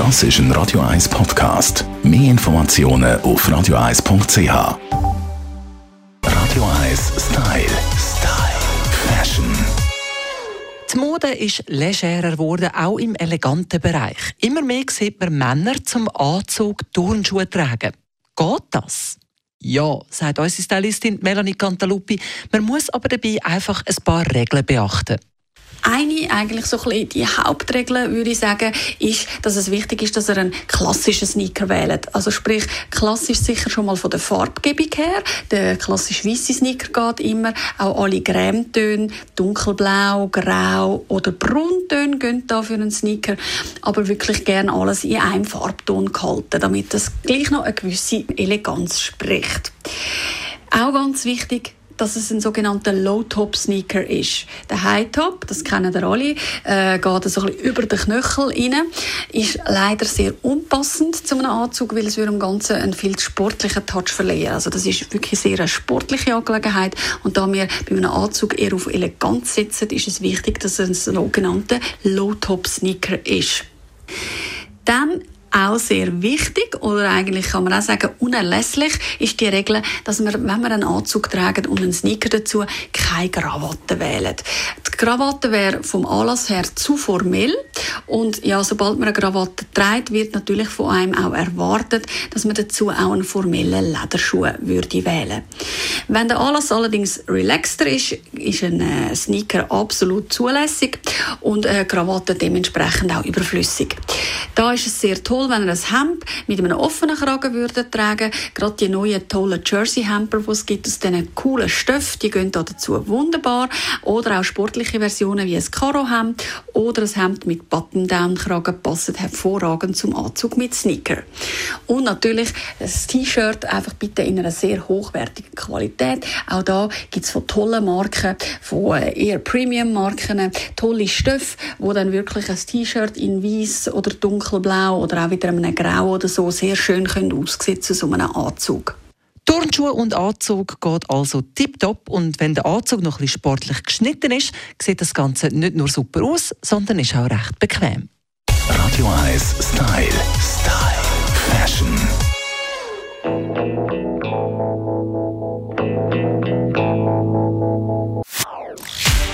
Das ist ein Radio 1 Podcast. Mehr Informationen auf radio1.ch. Radio 1 Style. Style. Fashion. Die Mode ist legerer geworden, auch im eleganten Bereich. Immer mehr sieht man Männer zum Anzug Turnschuhe tragen. Geht das? Ja, sagt unsere Stylistin Melanie Cantaluppi. Man muss aber dabei einfach ein paar Regeln beachten. Eine, eigentlich so ein die Hauptregel, würde ich sagen, ist, dass es wichtig ist, dass er einen klassischen Sneaker wählt. Also sprich, klassisch sicher schon mal von der Farbgebung her. Der klassisch weiße Sneaker geht immer. Auch alle Cremetöne, dunkelblau, grau oder brauntöne gehen da für einen Sneaker. Aber wirklich gerne alles in einem Farbton gehalten, damit das gleich noch eine gewisse Eleganz spricht. Auch ganz wichtig, dass es ein sogenannter Low-Top-Sneaker ist. Der High-Top, das kennen ihr alle, äh, geht so ein bisschen über den Knöchel rein, ist leider sehr unpassend zu einem Anzug, weil es dem Ganzen einen viel sportlichen Touch verleihen. Also das ist wirklich sehr eine sportliche Angelegenheit und da wir bei einem Anzug eher auf Eleganz setzen, ist es wichtig, dass es ein sogenannter Low-Top-Sneaker ist. Dann auch sehr wichtig oder eigentlich kann man auch sagen unerlässlich ist die Regel, dass man, wenn man einen Anzug trägt und einen Sneaker dazu, keine Krawatte wählen. Die Krawatte wäre vom Anlass her zu formell und ja, sobald man eine Krawatte trägt, wird natürlich von einem auch erwartet, dass man dazu auch einen formellen Lederschuh würde wählen. Wenn der Anlass allerdings relaxter ist, ist ein äh, Sneaker absolut zulässig und eine Krawatte dementsprechend auch überflüssig. Da ist es sehr toll, wenn ihr ein Hemd mit einem offenen Kragen würdet tragen. Gerade die neuen tollen Jersey-Hemper, die es gibt aus diesen coolen Stoffen, die gehen da dazu wunderbar. Oder auch sportliche Versionen wie ein Karo-Hemd oder ein Hemd mit Button-Down-Kragen passen hervorragend zum Anzug mit Sneaker. Und natürlich das T-Shirt einfach bitte in einer sehr hochwertigen Qualität. Auch da gibt es von tollen Marken, von äh, eher Premium-Marken, tolle Stoffe, wo dann wirklich ein T-Shirt in weiß oder dunkelblau oder auch wieder einem Grau oder so sehr schön können aussehen zu so einem Anzug. Turnschuhe und Anzug geht also tiptop und wenn der Anzug noch ein bisschen sportlich geschnitten ist, sieht das Ganze nicht nur super aus, sondern ist auch recht bequem. Radio 1 Style. Style.